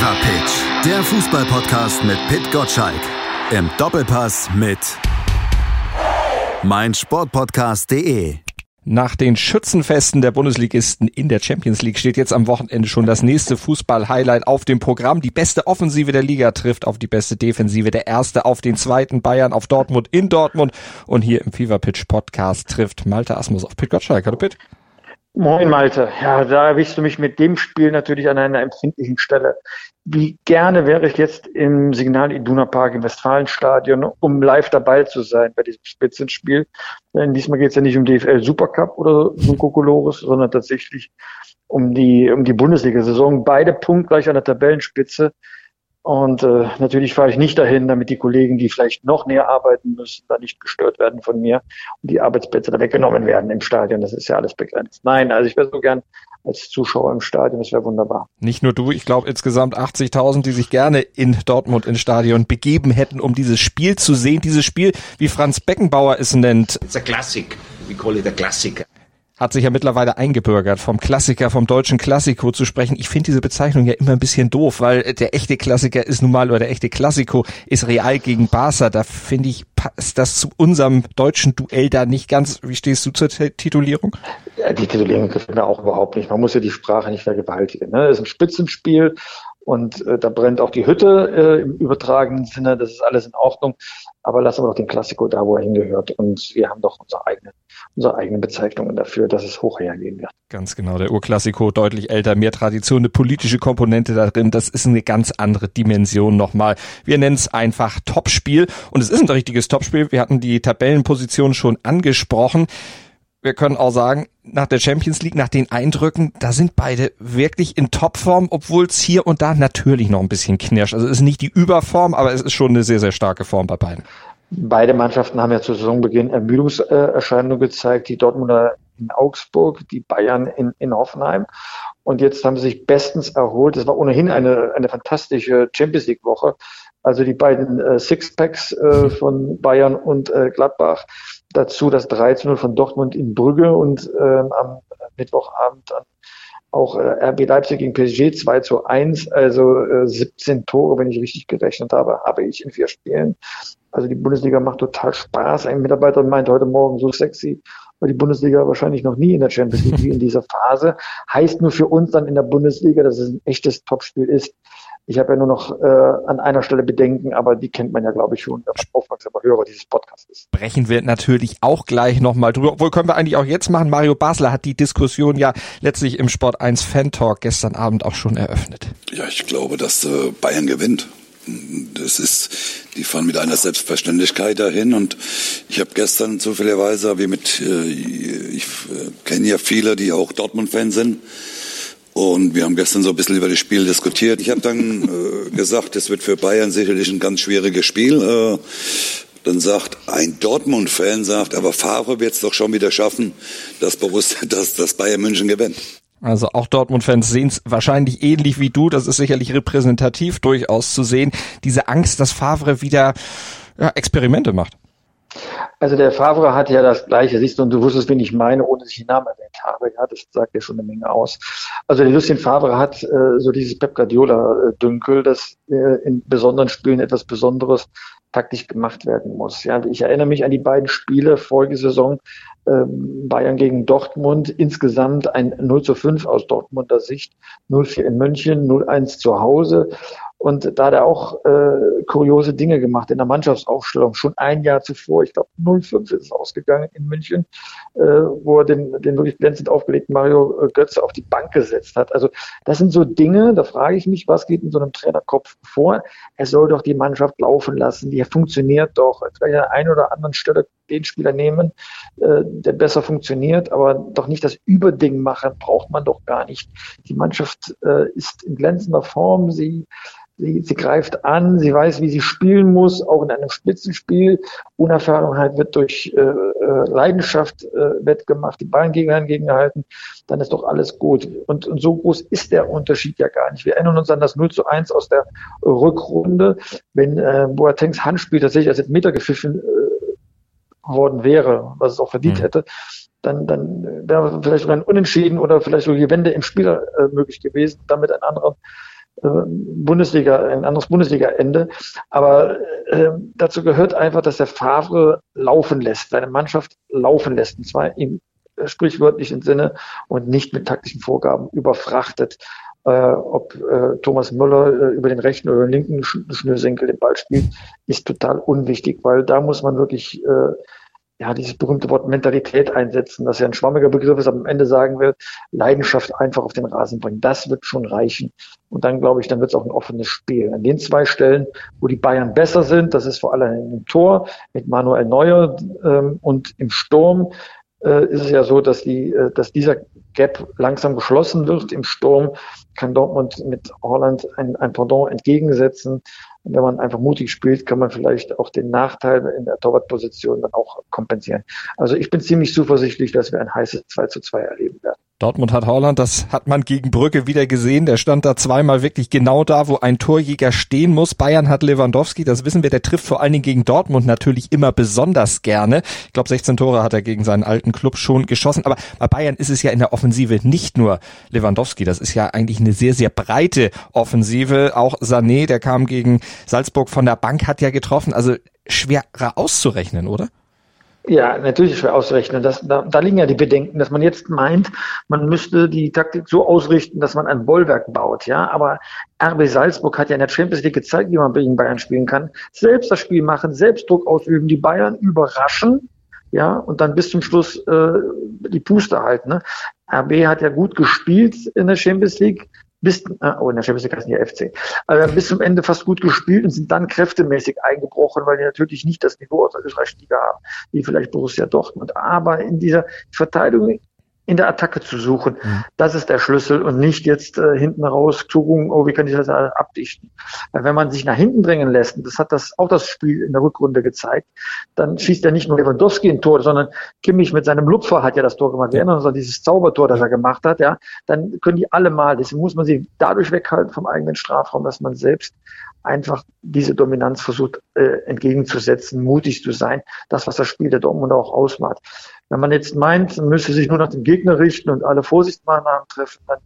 Fever Pitch, der Fußballpodcast mit Pit Gottschalk. Im Doppelpass mit meinsportpodcast.de. Nach den Schützenfesten der Bundesligisten in der Champions League steht jetzt am Wochenende schon das nächste Fußball-Highlight auf dem Programm. Die beste Offensive der Liga trifft auf die beste Defensive. Der erste auf den zweiten Bayern auf Dortmund in Dortmund. Und hier im Fever Pitch Podcast trifft Malte Asmus auf Pit Gottschalk. Hallo Pit. Moin Malte. Ja, da erwischst du mich mit dem Spiel natürlich an einer empfindlichen Stelle. Wie gerne wäre ich jetzt im Signal Iduna Park im Westfalenstadion, um live dabei zu sein bei diesem Spitzenspiel. Denn diesmal geht es ja nicht um DFL Supercup oder so Kokolores, sondern tatsächlich um die, um die Bundesliga-Saison. Beide punktgleich an der Tabellenspitze. Und äh, natürlich fahre ich nicht dahin, damit die Kollegen, die vielleicht noch näher arbeiten müssen, da nicht gestört werden von mir und die Arbeitsplätze da weggenommen werden im Stadion. Das ist ja alles begrenzt. Nein, also ich wäre so gern als Zuschauer im Stadion, das wäre wunderbar. Nicht nur du, ich glaube insgesamt 80.000, die sich gerne in Dortmund ins Stadion begeben hätten, um dieses Spiel zu sehen. Dieses Spiel, wie Franz Beckenbauer es nennt. It's a classic. We call it a classic hat sich ja mittlerweile eingebürgert, vom Klassiker, vom deutschen Klassiko zu sprechen. Ich finde diese Bezeichnung ja immer ein bisschen doof, weil der echte Klassiker ist nun mal, oder der echte Klassiko ist Real gegen Barca. Da finde ich, passt das zu unserem deutschen Duell da nicht ganz. Wie stehst du zur Titulierung? Ja, die Titulierung gefällt mir auch überhaupt nicht. Man muss ja die Sprache nicht vergewaltigen. Ne? Das ist ein Spitzenspiel und äh, da brennt auch die Hütte äh, im übertragenen Sinne. Das ist alles in Ordnung. Aber lassen wir doch den Klassiko da, wo er hingehört. Und wir haben doch unsere eigene, unsere eigenen Bezeichnungen dafür, dass es hoch hergehen wird. Ganz genau. Der Urklassiko deutlich älter, mehr Tradition, eine politische Komponente da drin. Das ist eine ganz andere Dimension nochmal. Wir nennen es einfach Topspiel. Und es ist ein richtiges Topspiel. Wir hatten die Tabellenposition schon angesprochen wir können auch sagen, nach der Champions League, nach den Eindrücken, da sind beide wirklich in Topform, obwohl es hier und da natürlich noch ein bisschen knirscht. Also es ist nicht die Überform, aber es ist schon eine sehr, sehr starke Form bei beiden. Beide Mannschaften haben ja zu Saisonbeginn Ermüdungserscheinungen gezeigt, die Dortmunder in Augsburg, die Bayern in, in Hoffenheim. Und jetzt haben sie sich bestens erholt. Es war ohnehin eine, eine fantastische Champions League Woche. Also die beiden äh, Sixpacks äh, von Bayern und äh, Gladbach dazu das 13 von Dortmund in Brügge und ähm, am Mittwochabend dann auch äh, RB Leipzig gegen PSG 2 zu 1, also äh, 17 Tore, wenn ich richtig gerechnet habe, habe ich in vier Spielen. Also die Bundesliga macht total Spaß. Ein Mitarbeiter meinte heute Morgen so sexy, weil die Bundesliga wahrscheinlich noch nie in der Champions League wie in dieser Phase. Heißt nur für uns dann in der Bundesliga, dass es ein echtes Topspiel ist. Ich habe ja nur noch äh, an einer Stelle Bedenken, aber die kennt man ja, glaube ich, schon, wenn man aufmerksamer Hörer dieses Podcasts ist. Sprechen wir natürlich auch gleich nochmal drüber. Obwohl können wir eigentlich auch jetzt machen. Mario Basler hat die Diskussion ja letztlich im Sport 1 Fan Talk gestern Abend auch schon eröffnet. Ja, ich glaube, dass äh, Bayern gewinnt. Das ist, die fahren mit einer Selbstverständlichkeit dahin und ich habe gestern zufälligerweise, wie mit, äh, ich äh, kenne ja viele, die auch Dortmund-Fan sind, und wir haben gestern so ein bisschen über das Spiel diskutiert. Ich habe dann äh, gesagt, es wird für Bayern sicherlich ein ganz schwieriges Spiel. Äh, dann sagt ein Dortmund-Fan, sagt, aber Favre wird es doch schon wieder schaffen, dass, Borussia, dass, dass Bayern München gewinnt. Also auch Dortmund-Fans sehen es wahrscheinlich ähnlich wie du. Das ist sicherlich repräsentativ durchaus zu sehen. Diese Angst, dass Favre wieder ja, Experimente macht. Also der Favre hat ja das Gleiche, siehst du, und du wusstest, wen ich meine, ohne dass ich den Namen erwähnt habe. Ja, das sagt ja schon eine Menge aus. Also der Lucien Favre hat äh, so dieses Pep Guardiola-Dünkel, dass äh, in besonderen Spielen etwas Besonderes taktisch gemacht werden muss. Ja, ich erinnere mich an die beiden Spiele vorige Saison, ähm, Bayern gegen Dortmund, insgesamt ein 0 zu 5 aus Dortmunder Sicht, 0-4 in München, 0-1 zu Hause. Und da hat er auch äh, kuriose Dinge gemacht in der Mannschaftsaufstellung. Schon ein Jahr zuvor, ich glaube 05 ist es ausgegangen in München, äh, wo er den, den wirklich glänzend aufgelegten Mario äh, Götze auf die Bank gesetzt hat. Also das sind so Dinge, da frage ich mich, was geht in so einem Trainerkopf vor? Er soll doch die Mannschaft laufen lassen, die funktioniert doch. Vielleicht an der einen oder anderen Stelle den Spieler nehmen, äh, der besser funktioniert, aber doch nicht das Überding machen, braucht man doch gar nicht. Die Mannschaft äh, ist in glänzender Form, sie Sie, sie greift an, sie weiß, wie sie spielen muss, auch in einem Spitzenspiel. Unerfahrenheit wird durch äh, äh, Leidenschaft äh, wettgemacht, die Ballen gegengehalten, dann ist doch alles gut. Und, und so groß ist der Unterschied ja gar nicht. Wir erinnern uns an das 0 zu 1 aus der Rückrunde, wenn äh, Boatengs Handspiel tatsächlich als Meter gepfiffen äh, worden wäre, was es auch verdient mhm. hätte, dann, dann wäre vielleicht sogar ein Unentschieden oder vielleicht sogar die Wende im Spiel äh, möglich gewesen, damit ein anderer äh, Bundesliga, ein anderes Bundesliga-Ende. Aber äh, dazu gehört einfach, dass der Favre laufen lässt, seine Mannschaft laufen lässt, und zwar im sprichwörtlichen Sinne und nicht mit taktischen Vorgaben überfrachtet. Äh, ob äh, Thomas Müller äh, über den rechten oder den linken Sch Schnürsenkel den Ball spielt, ist total unwichtig, weil da muss man wirklich äh, ja, dieses berühmte Wort Mentalität einsetzen, das ja ein schwammiger Begriff ist, aber am Ende sagen will, Leidenschaft einfach auf den Rasen bringen. Das wird schon reichen. Und dann glaube ich, dann wird es auch ein offenes Spiel. An den zwei Stellen, wo die Bayern besser sind, das ist vor allem im Tor mit Manuel Neuer ähm, und im Sturm äh, ist es ja so, dass die, äh, dass dieser Gap langsam geschlossen wird. Im Sturm kann Dortmund mit Holland ein, ein Pendant entgegensetzen. Und wenn man einfach mutig spielt, kann man vielleicht auch den Nachteil in der Torwartposition dann auch kompensieren. Also ich bin ziemlich zuversichtlich, dass wir ein heißes 2 zu 2 erleben werden. Dortmund hat Holland, das hat man gegen Brücke wieder gesehen. Der stand da zweimal wirklich genau da, wo ein Torjäger stehen muss. Bayern hat Lewandowski, das wissen wir, der trifft vor allen Dingen gegen Dortmund natürlich immer besonders gerne. Ich glaube, 16 Tore hat er gegen seinen alten Club schon geschossen. Aber bei Bayern ist es ja in der Offensive nicht nur Lewandowski. Das ist ja eigentlich eine sehr, sehr breite Offensive. Auch Sané, der kam gegen Salzburg von der Bank, hat ja getroffen. Also schwerer auszurechnen, oder? Ja, natürlich schwer auszurechnen. Das, da, da liegen ja die Bedenken, dass man jetzt meint, man müsste die Taktik so ausrichten, dass man ein Bollwerk baut. Ja, aber RB Salzburg hat ja in der Champions League gezeigt, wie man gegen Bayern spielen kann. Selbst das Spiel machen, selbst Druck ausüben, die Bayern überraschen. Ja, und dann bis zum Schluss äh, die Puste halten. Ne? RB hat ja gut gespielt in der Champions League, bis, äh, oh, in der Champions League heißen die FC, also bis zum Ende fast gut gespielt und sind dann kräftemäßig eingebrochen, weil die natürlich nicht das Niveau aus der österreichischen Liga haben, wie vielleicht Borussia Dortmund. Aber in dieser Verteidigung in der Attacke zu suchen. Mhm. Das ist der Schlüssel und nicht jetzt äh, hinten raus gucken, oh, wie kann ich das abdichten. Weil wenn man sich nach hinten drängen lässt, und das hat das auch das Spiel in der Rückrunde gezeigt, dann schießt ja nicht nur Lewandowski ein Tor, sondern Kimmich mit seinem Lupfer hat ja das Tor gemacht. Wir erinnern uns an dieses Zaubertor, das er gemacht hat, ja. Dann können die alle mal. Deswegen muss man sie dadurch weghalten vom eigenen Strafraum, dass man selbst einfach diese Dominanz versucht äh, entgegenzusetzen, mutig zu sein. Das, was das Spiel der Dortmund auch ausmacht. Wenn man jetzt meint, man müsse sich nur nach dem Gegner richten und alle Vorsichtsmaßnahmen treffen, dann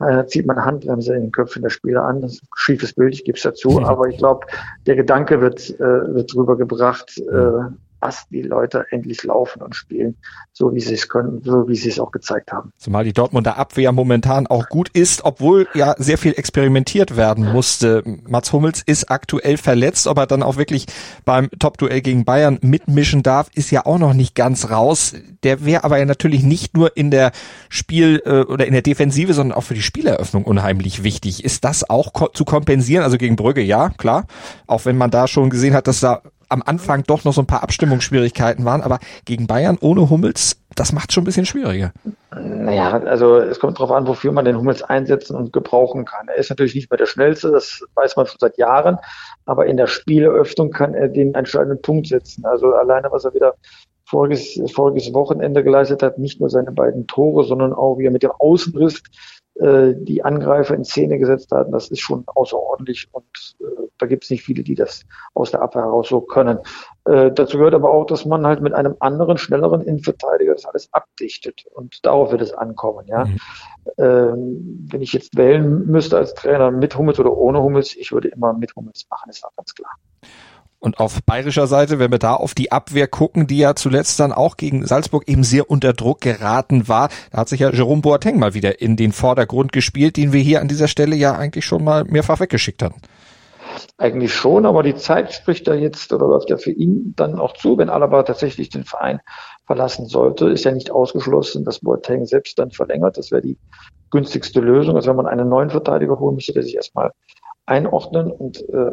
äh, zieht man Handbremse in den Köpfen der Spieler an. Das ist ein schiefes Bild, ich gebe es dazu. Aber ich glaube, der Gedanke wird, äh, wird rübergebracht, äh, was die Leute endlich laufen und spielen, so wie sie es können, so wie sie es auch gezeigt haben. Zumal die Dortmunder Abwehr momentan auch gut ist, obwohl ja sehr viel experimentiert werden musste. Mats Hummels ist aktuell verletzt, ob er dann auch wirklich beim Top-Duell gegen Bayern mitmischen darf, ist ja auch noch nicht ganz raus. Der wäre aber ja natürlich nicht nur in der Spiel- äh, oder in der Defensive, sondern auch für die Spieleröffnung unheimlich wichtig. Ist das auch ko zu kompensieren? Also gegen Brügge, ja, klar. Auch wenn man da schon gesehen hat, dass da am Anfang doch noch so ein paar Abstimmungsschwierigkeiten waren, aber gegen Bayern ohne Hummels, das macht schon ein bisschen schwieriger. Naja, also es kommt darauf an, wofür man den Hummels einsetzen und gebrauchen kann. Er ist natürlich nicht mehr der Schnellste, das weiß man schon seit Jahren, aber in der Spieleröffnung kann er den entscheidenden Punkt setzen. Also alleine, was er wieder voriges, voriges Wochenende geleistet hat, nicht nur seine beiden Tore, sondern auch wie er mit dem Außenriss äh, die Angreifer in Szene gesetzt hatten, das ist schon außerordentlich und äh, da gibt es nicht viele, die das aus der Abwehr heraus so können. Äh, dazu gehört aber auch, dass man halt mit einem anderen, schnelleren Innenverteidiger das alles abdichtet und darauf wird es ankommen. Ja, mhm. ähm, wenn ich jetzt wählen müsste als Trainer mit Hummels oder ohne Hummels, ich würde immer mit Hummels machen, ist auch ganz klar. Und auf bayerischer Seite, wenn wir da auf die Abwehr gucken, die ja zuletzt dann auch gegen Salzburg eben sehr unter Druck geraten war, da hat sich ja Jerome Boateng mal wieder in den Vordergrund gespielt, den wir hier an dieser Stelle ja eigentlich schon mal mehrfach weggeschickt hatten. Eigentlich schon, aber die Zeit spricht da jetzt oder läuft ja für ihn dann auch zu, wenn Alaba tatsächlich den Verein verlassen sollte. Ist ja nicht ausgeschlossen, dass Boateng selbst dann verlängert. Das wäre die günstigste Lösung. Also wenn man einen neuen Verteidiger holen müsste, der sich erstmal einordnen und äh,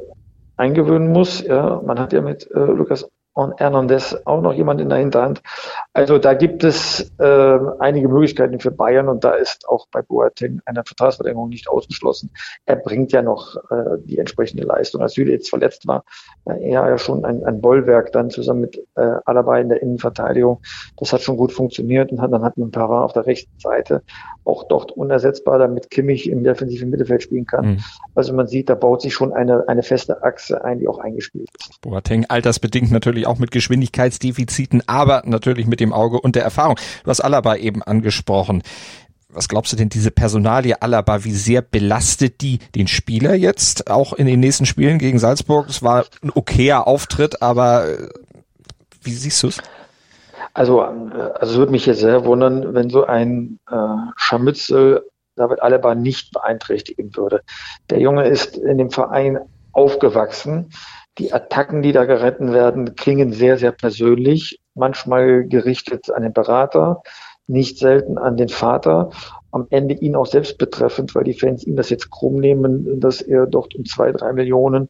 eingewöhnen muss. Ja, man hat ja mit äh, Lukas und Hernandez auch noch jemand in der Hinterhand. Also da gibt es äh, einige Möglichkeiten für Bayern und da ist auch bei Boateng eine Vertragsverlängerung nicht ausgeschlossen. Er bringt ja noch äh, die entsprechende Leistung. Als Süle jetzt verletzt war, war er ja schon ein, ein Bollwerk dann zusammen mit äh, Alaba in der Innenverteidigung. Das hat schon gut funktioniert und hat, dann hat man Pavard auf der rechten Seite auch dort unersetzbar, damit Kimmich im defensiven Mittelfeld spielen kann. Mhm. Also man sieht, da baut sich schon eine, eine feste Achse ein, die auch eingespielt ist. Boateng altersbedingt natürlich auch mit Geschwindigkeitsdefiziten, aber natürlich mit dem Auge und der Erfahrung. Du hast Alaba eben angesprochen. was glaubst du denn, diese Personalie Alaba, wie sehr belastet die den Spieler jetzt auch in den nächsten Spielen gegen Salzburg? Es war ein okayer Auftritt, aber äh, wie siehst du es? Also, äh, also es würde mich jetzt sehr wundern, wenn so ein äh, Scharmützel David Alaba nicht beeinträchtigen würde. Der Junge ist in dem Verein aufgewachsen. Die Attacken, die da gerettet werden, klingen sehr, sehr persönlich, manchmal gerichtet an den Berater, nicht selten an den Vater, am Ende ihn auch selbst betreffend, weil die Fans ihm das jetzt krumm nehmen, dass er dort um zwei, drei Millionen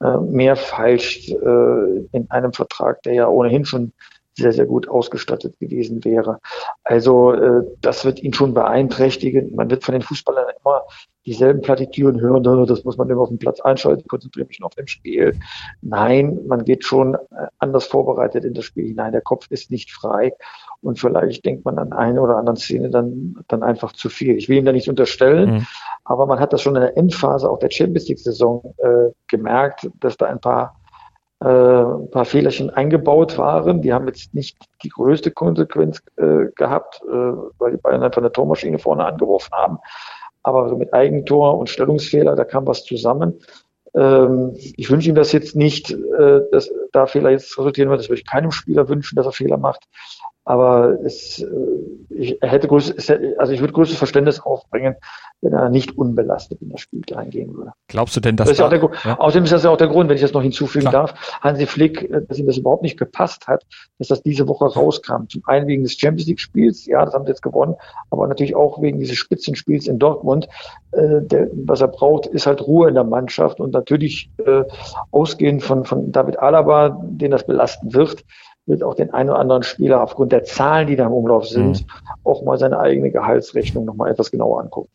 äh, mehr feilscht äh, in einem Vertrag, der ja ohnehin schon sehr, sehr gut ausgestattet gewesen wäre. Also äh, das wird ihn schon beeinträchtigen. Man wird von den Fußballern immer dieselben Plattitüden hören, das muss man immer auf dem Platz einschalten, konzentriere mich noch auf dem Spiel. Nein, man geht schon äh, anders vorbereitet in das Spiel hinein. Der Kopf ist nicht frei und vielleicht denkt man an eine oder andere Szene dann, dann einfach zu viel. Ich will ihm da nichts unterstellen, mhm. aber man hat das schon in der Endphase auch der Champions League Saison äh, gemerkt, dass da ein paar äh, ein paar Fehlerchen eingebaut waren. Die haben jetzt nicht die größte Konsequenz äh, gehabt, äh, weil die Bayern einfach eine Tormaschine vorne angeworfen haben. Aber mit Eigentor und Stellungsfehler, da kam was zusammen. Ähm, ich wünsche ihm das jetzt nicht, äh, dass da Fehler jetzt resultieren wird. Das würde ich keinem Spieler wünschen, dass er Fehler macht. Aber es, äh, ich hätte größtes, also ich würde größtes Verständnis aufbringen, wenn er nicht unbelastet in das Spiel reingehen würde. Glaubst du denn, dass das ist da, der, ja. Außerdem ist das ja auch der Grund, wenn ich das noch hinzufügen Klar. darf, Hansi Flick, äh, dass ihm das überhaupt nicht gepasst hat, dass das diese Woche rauskam. Zum einen wegen des Champions League Spiels, ja, das haben sie jetzt gewonnen, aber natürlich auch wegen dieses Spitzenspiels in Dortmund. Äh, der, was er braucht, ist halt Ruhe in der Mannschaft und natürlich äh, ausgehend von, von David Alaba, den das belasten wird, wird auch den einen oder anderen Spieler aufgrund der Zahlen, die da im Umlauf sind, mhm. auch mal seine eigene Gehaltsrechnung nochmal etwas genauer angucken.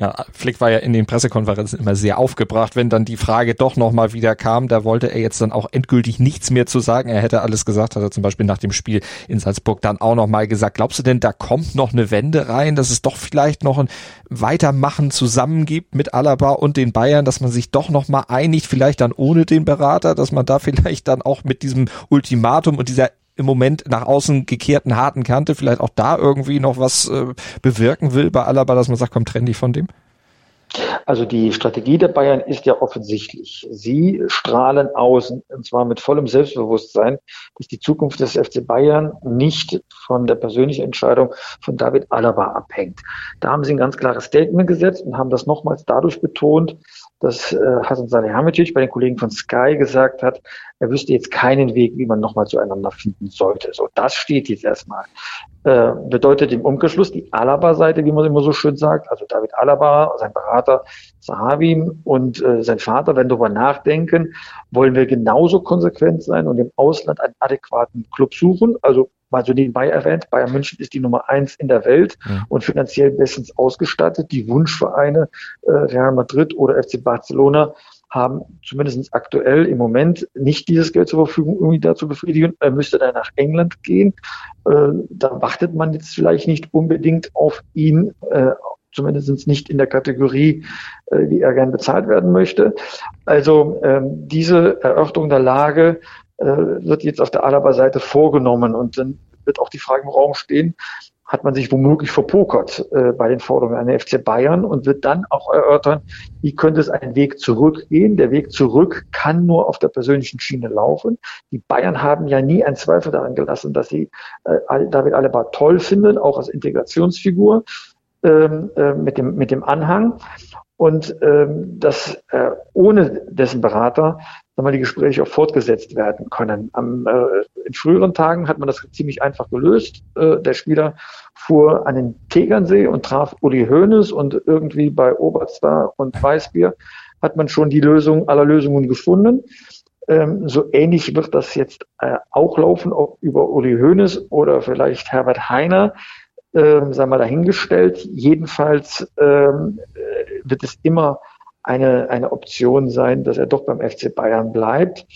Ja, Flick war ja in den Pressekonferenzen immer sehr aufgebracht, wenn dann die Frage doch nochmal wieder kam. Da wollte er jetzt dann auch endgültig nichts mehr zu sagen. Er hätte alles gesagt, hat er zum Beispiel nach dem Spiel in Salzburg dann auch nochmal gesagt. Glaubst du denn, da kommt noch eine Wende rein, dass es doch vielleicht noch ein Weitermachen zusammen gibt mit Alaba und den Bayern, dass man sich doch nochmal einigt, vielleicht dann ohne den Berater, dass man da vielleicht dann auch mit diesem Ultimatum und dieser im Moment nach außen gekehrten harten Kante vielleicht auch da irgendwie noch was äh, bewirken will bei Alaba, dass man sagt, komm, trenn dich von dem? Also die Strategie der Bayern ist ja offensichtlich. Sie strahlen aus, und zwar mit vollem Selbstbewusstsein, dass die Zukunft des FC Bayern nicht von der persönlichen Entscheidung von David Alaba abhängt. Da haben sie ein ganz klares Statement gesetzt und haben das nochmals dadurch betont, dass äh, Hasan Salihamidzic bei den Kollegen von Sky gesagt hat, er wüsste jetzt keinen Weg, wie man nochmal zueinander finden sollte. So, das steht jetzt erstmal. Äh, bedeutet im Umkehrschluss die Alaba-Seite, wie man immer so schön sagt, also David Alaba, sein Berater Sahabi und äh, sein Vater werden darüber nachdenken, wollen wir genauso konsequent sein und im Ausland einen adäquaten Club suchen, also mal so nebenbei erwähnt, Bayern München ist die Nummer eins in der Welt ja. und finanziell bestens ausgestattet. Die Wunschvereine äh, Real Madrid oder FC Barcelona haben zumindest aktuell im Moment nicht dieses Geld zur Verfügung, um ihn da zu befriedigen. Er müsste dann nach England gehen. Äh, da wartet man jetzt vielleicht nicht unbedingt auf ihn, äh, zumindest nicht in der Kategorie, äh, wie er gern bezahlt werden möchte. Also ähm, diese Erörterung der Lage äh, wird jetzt auf der Alaba-Seite vorgenommen. Und dann wird auch die Frage im Raum stehen, hat man sich womöglich verpokert äh, bei den Forderungen an den FC Bayern und wird dann auch erörtern, wie könnte es einen Weg zurückgehen. Der Weg zurück kann nur auf der persönlichen Schiene laufen. Die Bayern haben ja nie einen Zweifel daran gelassen, dass sie äh, David Alaba toll finden, auch als Integrationsfigur ähm, äh, mit, dem, mit dem Anhang. Und ähm, dass äh, ohne dessen Berater sagen die Gespräche auch fortgesetzt werden können. Am, äh, in früheren Tagen hat man das ziemlich einfach gelöst. Äh, der Spieler fuhr an den Tegernsee und traf Uli Hoeneß und irgendwie bei Oberstar und Weißbier hat man schon die Lösung aller Lösungen gefunden. Ähm, so ähnlich wird das jetzt äh, auch laufen, ob über Uli Hoeneß oder vielleicht Herbert Heiner, ähm, sei mal dahingestellt. Jedenfalls ähm, äh, wird es immer eine, eine Option sein, dass er doch beim FC Bayern bleibt.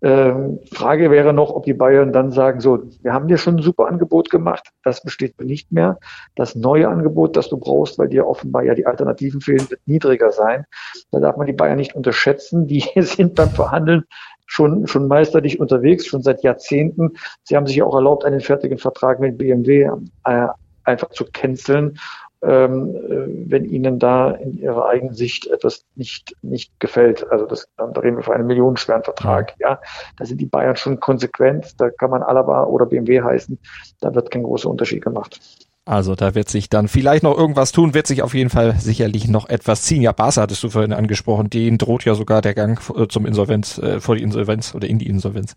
Ähm, Frage wäre noch, ob die Bayern dann sagen, so, wir haben dir schon ein super Angebot gemacht, das besteht nicht mehr. Das neue Angebot, das du brauchst, weil dir offenbar ja die Alternativen fehlen, wird niedriger sein. Da darf man die Bayern nicht unterschätzen. Die sind beim Verhandeln schon, schon meisterlich unterwegs, schon seit Jahrzehnten. Sie haben sich auch erlaubt, einen fertigen Vertrag mit BMW äh, einfach zu canceln ähm, äh, wenn ihnen da in ihrer eigenen Sicht etwas nicht, nicht gefällt. Also das, da reden wir von einem millionenschweren Vertrag. Ja, da sind die Bayern schon konsequent. Da kann man Alaba oder BMW heißen. Da wird kein großer Unterschied gemacht. Also da wird sich dann vielleicht noch irgendwas tun, wird sich auf jeden Fall sicherlich noch etwas ziehen. Ja, Barca hattest du vorhin angesprochen, denen droht ja sogar der Gang äh, zum Insolvenz, äh, vor die Insolvenz oder in die Insolvenz.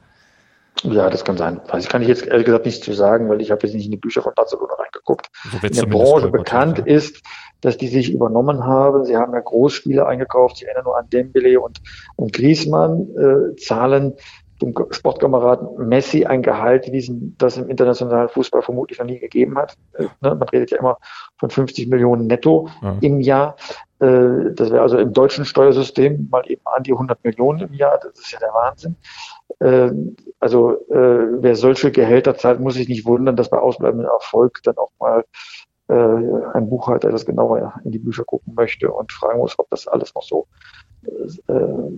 Ja, das kann sein. Also kann ich jetzt ehrlich gesagt nicht zu sagen, weil ich habe jetzt nicht in die Bücher von Barcelona reingeguckt. So in der Branche bekannt ja. ist, dass die sich übernommen haben. Sie haben ja Großspieler eingekauft. Ich erinnere nur an Dembele und, und Griezmann, äh, zahlen dem Sportkameraden Messi ein Gehalt, wie das im internationalen Fußball vermutlich noch nie gegeben hat. Äh, ne? Man redet ja immer von 50 Millionen netto ja. im Jahr. Äh, das wäre also im deutschen Steuersystem mal eben an die 100 Millionen im Jahr. Das ist ja der Wahnsinn. Äh, also äh, wer solche Gehälter zahlt, muss sich nicht wundern, dass bei ausbleibendem Erfolg dann auch mal äh, ein Buchhalter das genauer in die Bücher gucken möchte und fragen muss, ob das alles noch so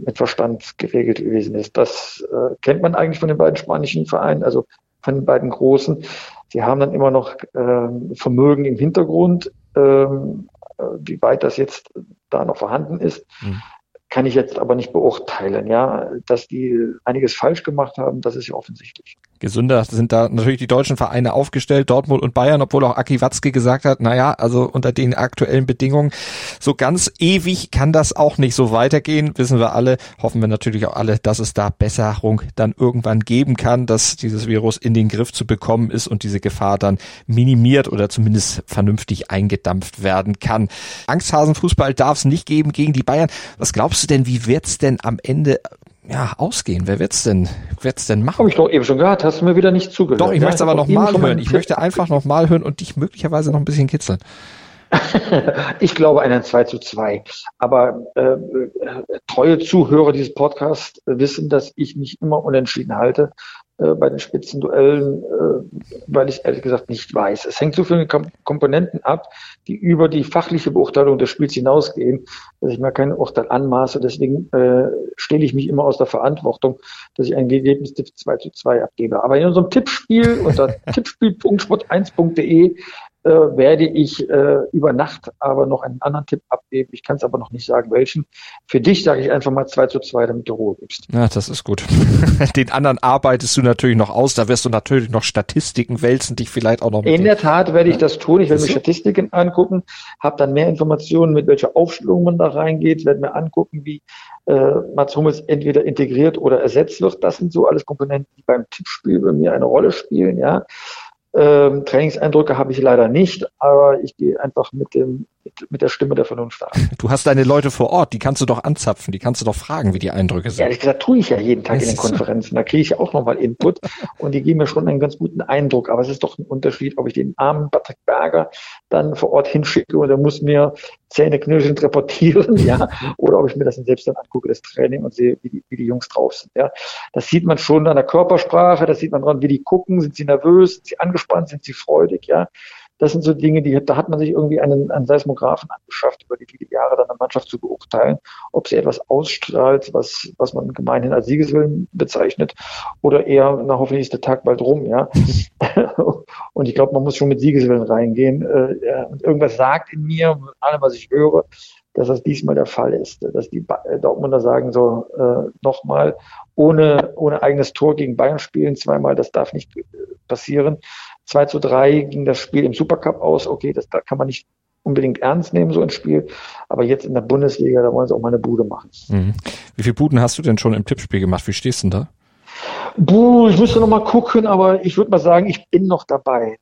mit Verstand geregelt gewesen ist. Das kennt man eigentlich von den beiden spanischen Vereinen, also von den beiden großen. Sie haben dann immer noch äh, Vermögen im Hintergrund. Äh, wie weit das jetzt da noch vorhanden ist, mhm kann ich jetzt aber nicht beurteilen. Ja, dass die einiges falsch gemacht haben, das ist ja offensichtlich. Gesünder sind da natürlich die deutschen Vereine aufgestellt, Dortmund und Bayern, obwohl auch Aki Watzke gesagt hat, naja, also unter den aktuellen Bedingungen, so ganz ewig kann das auch nicht so weitergehen, wissen wir alle, hoffen wir natürlich auch alle, dass es da Besserung dann irgendwann geben kann, dass dieses Virus in den Griff zu bekommen ist und diese Gefahr dann minimiert oder zumindest vernünftig eingedampft werden kann. Angsthasenfußball darf es nicht geben gegen die Bayern. Was glaubst du denn, wie wird's denn am Ende ja, ausgehen. Wer wird's denn, wird's denn machen? Habe ich doch eben schon gehört. Hast du mir wieder nicht zugehört? Doch, ich ja, möchte es aber noch mal hören. Ich möchte einfach noch mal hören und dich möglicherweise noch ein bisschen kitzeln. Ich glaube einen 2 zu 2. Aber äh, treue Zuhörer dieses Podcasts wissen, dass ich mich immer unentschieden halte äh, bei den Spitzenduellen, äh, weil ich ehrlich gesagt nicht weiß. Es hängt so viele Kom Komponenten ab, die über die fachliche Beurteilung des Spiels hinausgehen, dass ich mir kein Urteil anmaße. Deswegen äh, stelle ich mich immer aus der Verantwortung, dass ich ein Ergebnistipp 2 zu 2 abgebe. Aber in unserem Tippspiel unter tippspiel.sport1.de äh, werde ich äh, über Nacht aber noch einen anderen Tipp abgeben. Ich kann es aber noch nicht sagen, welchen. Für dich sage ich einfach mal 2 zu 2, damit du Ruhe gibst. Ja, das ist gut. Den anderen arbeitest du natürlich noch aus. Da wirst du natürlich noch Statistiken wälzen, dich vielleicht auch noch. In der Tat werde ich das tun. Ich werde mir Statistiken angucken, habe dann mehr Informationen, mit welcher Aufstellung man da reingeht, werde mir angucken, wie äh, Mats Hummels entweder integriert oder ersetzt wird. Das sind so alles Komponenten, die beim Tippspiel bei mir eine Rolle spielen, ja. Ähm, Trainingseindrücke habe ich leider nicht, aber ich gehe einfach mit dem mit, mit der Stimme der Vernunft an. Du hast deine Leute vor Ort, die kannst du doch anzapfen, die kannst du doch fragen, wie die Eindrücke sind. Ehrlich gesagt tue ich ja jeden Tag in den Konferenzen. Da kriege ich ja auch nochmal Input und die geben mir schon einen ganz guten Eindruck. Aber es ist doch ein Unterschied, ob ich den armen Patrick Berger dann vor Ort hinschicke und er muss mir zähneknirschend reportieren, ja, oder ob ich mir das dann selbst dann angucke, das Training und sehe, wie die, wie die Jungs drauf sind, ja. Das sieht man schon an der Körpersprache, das sieht man dran, wie die gucken, sind sie nervös, sind sie angespannt, sind sie freudig, ja. Das sind so Dinge, die, da hat man sich irgendwie einen, einen Seismographen angeschafft, über die viele Jahre dann eine Mannschaft zu beurteilen, ob sie etwas ausstrahlt, was, was man gemeinhin als Siegeswillen bezeichnet, oder eher, na, hoffentlich ist der Tag bald rum, ja. und ich glaube, man muss schon mit Siegeswillen reingehen. Äh, und irgendwas sagt in mir, allem, was ich höre, dass das diesmal der Fall ist, dass die Dortmunder sagen so äh, nochmal ohne ohne eigenes Tor gegen Bayern spielen zweimal, das darf nicht äh, passieren. 2 zu 3 ging das Spiel im Supercup aus. Okay, das da kann man nicht unbedingt ernst nehmen, so ein Spiel. Aber jetzt in der Bundesliga, da wollen sie auch mal eine Bude machen. Mhm. Wie viele Buden hast du denn schon im Tippspiel gemacht? Wie stehst du denn da? Buh, ich müsste noch mal gucken, aber ich würde mal sagen, ich bin noch dabei.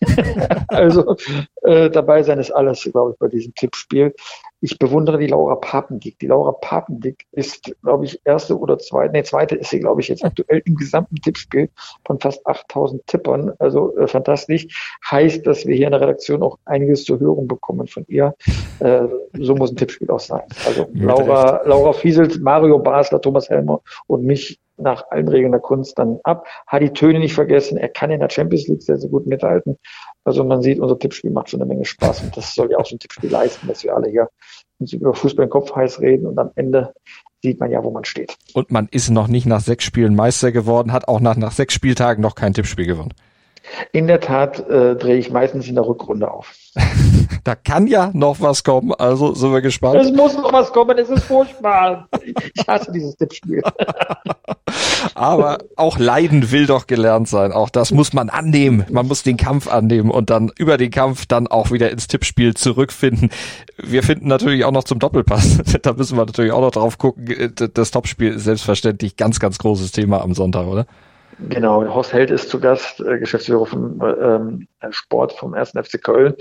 also äh, dabei sein ist alles, glaube ich, bei diesem Tippspiel. Ich bewundere die Laura Papendick. Die Laura Papendick ist, glaube ich, erste oder zweite, nee, zweite ist sie, glaube ich, jetzt aktuell im gesamten Tippspiel von fast 8000 Tippern. Also äh, fantastisch. Heißt, dass wir hier in der Redaktion auch einiges zur Hörung bekommen von ihr. Äh, so muss ein Tippspiel auch sein. Also Laura, Laura Fieselt, Mario Basler, Thomas Helmer und mich nach allen Regeln der Kunst dann ab. Hat die Töne nicht vergessen. Er kann in der Champions League sehr, sehr gut mithalten. Also man sieht, unser Tippspiel macht schon eine Menge Spaß und das soll ja auch so ein Tippspiel leisten, dass wir alle hier uns über Fußball im Kopf heiß reden und am Ende sieht man ja, wo man steht. Und man ist noch nicht nach sechs Spielen Meister geworden, hat auch nach, nach sechs Spieltagen noch kein Tippspiel gewonnen. In der Tat äh, drehe ich meistens in der Rückrunde auf. da kann ja noch was kommen, also sind wir gespannt. Es muss noch was kommen, es ist furchtbar. Ich hasse dieses Tippspiel. Aber auch Leiden will doch gelernt sein. Auch das muss man annehmen. Man muss den Kampf annehmen und dann über den Kampf dann auch wieder ins Tippspiel zurückfinden. Wir finden natürlich auch noch zum Doppelpass. da müssen wir natürlich auch noch drauf gucken. Das Topspiel ist selbstverständlich ganz, ganz großes Thema am Sonntag, oder? Genau, Horst Held ist zu Gast, äh, Geschäftsführer vom ähm, Sport vom 1. FC Köln.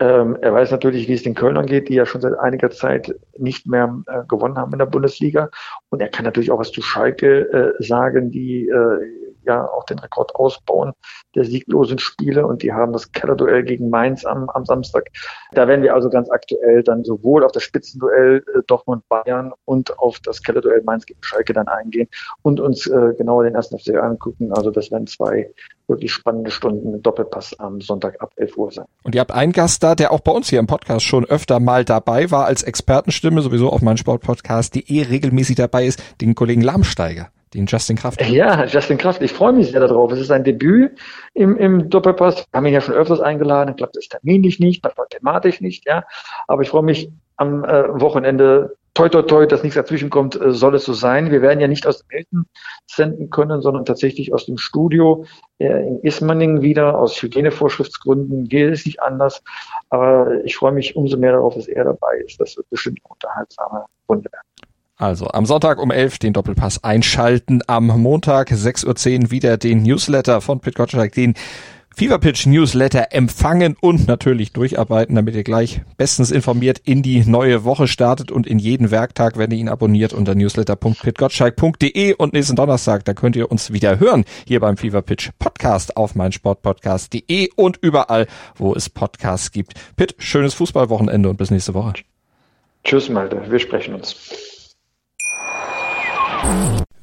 Ähm, er weiß natürlich, wie es den Kölnern geht, die ja schon seit einiger Zeit nicht mehr äh, gewonnen haben in der Bundesliga. Und er kann natürlich auch was zu Schalke äh, sagen, die äh, ja auch den Rekord ausbauen der sieglosen Spiele und die haben das Kellerduell gegen Mainz am, am Samstag. Da werden wir also ganz aktuell dann sowohl auf das Spitzenduell äh, Dortmund-Bayern und auf das Kellerduell Mainz gegen Schalke dann eingehen und uns äh, genauer den ersten FC angucken. Also das werden zwei wirklich spannende Stunden mit Doppelpass am Sonntag ab 11 Uhr sein. Und ihr habt einen Gast da, der auch bei uns hier im Podcast schon öfter mal dabei war, als Expertenstimme sowieso auf meinem Sportpodcast.de regelmäßig dabei ist, den Kollegen Lahmsteiger den Justin Kraft. Ja, Justin Kraft, ich freue mich sehr darauf. Es ist ein Debüt im, im Doppelpass. Wir haben ihn ja schon öfters eingeladen, klappt es terminlich nicht, manchmal thematisch nicht, ja. Aber ich freue mich am äh, Wochenende, toi toi toi, dass nichts dazwischen kommt, äh, soll es so sein. Wir werden ja nicht aus dem Hilton senden können, sondern tatsächlich aus dem Studio äh, in Ismaning wieder. Aus Hygienevorschriftsgründen geht es nicht anders. Aber ich freue mich umso mehr darauf, dass er dabei ist. Das wird bestimmt eine unterhaltsame Runde werden. Also am Sonntag um 11 den Doppelpass einschalten, am Montag 6.10 Uhr wieder den Newsletter von Pit Gottschalk, den Fever Pitch Newsletter empfangen und natürlich durcharbeiten, damit ihr gleich bestens informiert in die neue Woche startet und in jeden Werktag, wenn ihr ihn abonniert unter newsletter.pitgottschalk.de und nächsten Donnerstag, da könnt ihr uns wieder hören hier beim Fever Pitch Podcast auf meinsportpodcast.de und überall, wo es Podcasts gibt. Pitt, schönes Fußballwochenende und bis nächste Woche. Tschüss Malte, wir sprechen uns.